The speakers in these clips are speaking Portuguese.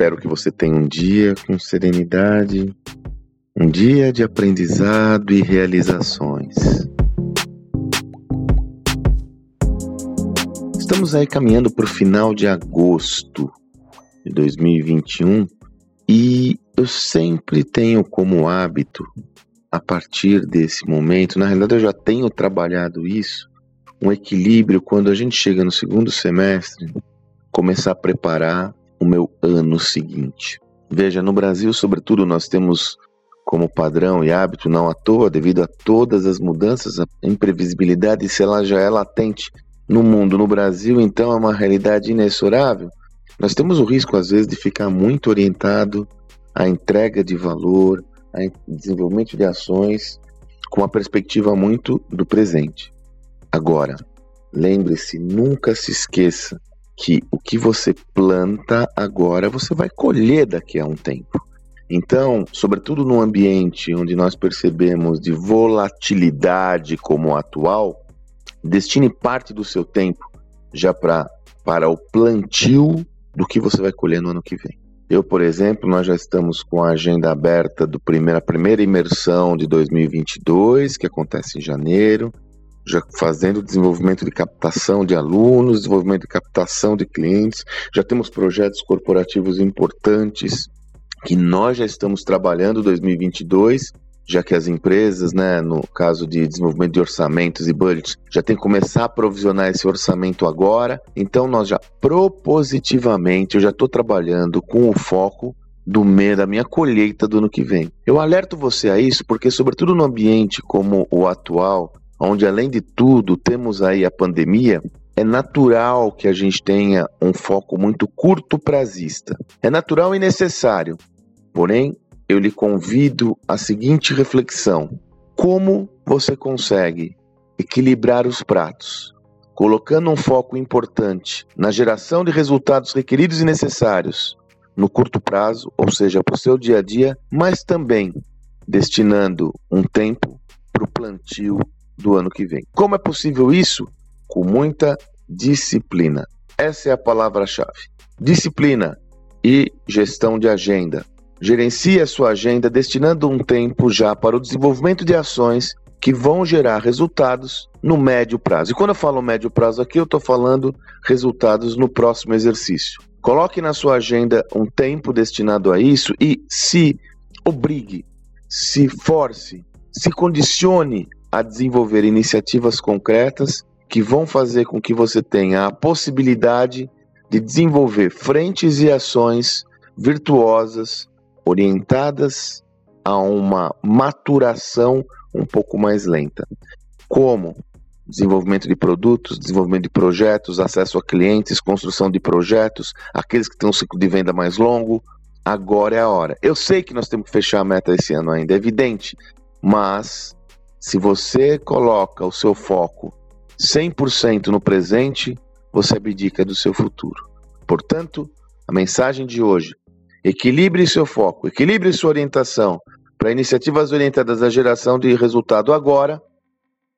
Espero que você tenha um dia com serenidade, um dia de aprendizado e realizações. Estamos aí caminhando para o final de agosto de 2021 e eu sempre tenho como hábito, a partir desse momento, na realidade eu já tenho trabalhado isso, um equilíbrio quando a gente chega no segundo semestre, começar a preparar o meu ano seguinte. Veja, no Brasil, sobretudo, nós temos como padrão e hábito, não à toa, devido a todas as mudanças, a imprevisibilidade, se ela já é latente no mundo, no Brasil, então é uma realidade inexorável. Nós temos o risco, às vezes, de ficar muito orientado à entrega de valor, ao desenvolvimento de ações, com uma perspectiva muito do presente. Agora, lembre-se, nunca se esqueça que o que você planta agora você vai colher daqui a um tempo. Então, sobretudo num ambiente onde nós percebemos de volatilidade como o atual, destine parte do seu tempo já pra, para o plantio do que você vai colher no ano que vem. Eu, por exemplo, nós já estamos com a agenda aberta do primeira, primeira imersão de 2022, que acontece em janeiro, já fazendo desenvolvimento de captação de alunos, desenvolvimento de captação de clientes, já temos projetos corporativos importantes que nós já estamos trabalhando 2022, já que as empresas, né, no caso de desenvolvimento de orçamentos e budgets, já tem que começar a provisionar esse orçamento agora. Então nós já propositivamente, eu já estou trabalhando com o foco do meio da minha colheita do ano que vem. Eu alerto você a isso porque, sobretudo no ambiente como o atual, onde além de tudo temos aí a pandemia, é natural que a gente tenha um foco muito curto prazista. É natural e necessário. Porém, eu lhe convido à seguinte reflexão: como você consegue equilibrar os pratos, colocando um foco importante na geração de resultados requeridos e necessários no curto prazo, ou seja, para o seu dia a dia, mas também destinando um tempo para o plantio do ano que vem. Como é possível isso? Com muita disciplina. Essa é a palavra-chave. Disciplina e gestão de agenda. Gerencie a sua agenda destinando um tempo já para o desenvolvimento de ações que vão gerar resultados no médio prazo. E quando eu falo médio prazo aqui, eu estou falando resultados no próximo exercício. Coloque na sua agenda um tempo destinado a isso e se obrigue, se force, se condicione a desenvolver iniciativas concretas que vão fazer com que você tenha a possibilidade de desenvolver frentes e ações virtuosas, orientadas a uma maturação um pouco mais lenta. Como desenvolvimento de produtos, desenvolvimento de projetos, acesso a clientes, construção de projetos, aqueles que têm um ciclo de venda mais longo. Agora é a hora. Eu sei que nós temos que fechar a meta esse ano ainda, é evidente, mas se você coloca o seu foco 100% no presente, você abdica do seu futuro. Portanto, a mensagem de hoje: equilibre seu foco, equilibre sua orientação para iniciativas orientadas à geração de resultado agora,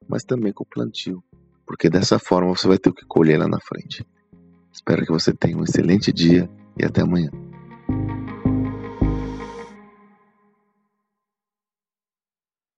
mas também com o plantio, porque dessa forma você vai ter o que colher lá na frente. Espero que você tenha um excelente dia e até amanhã.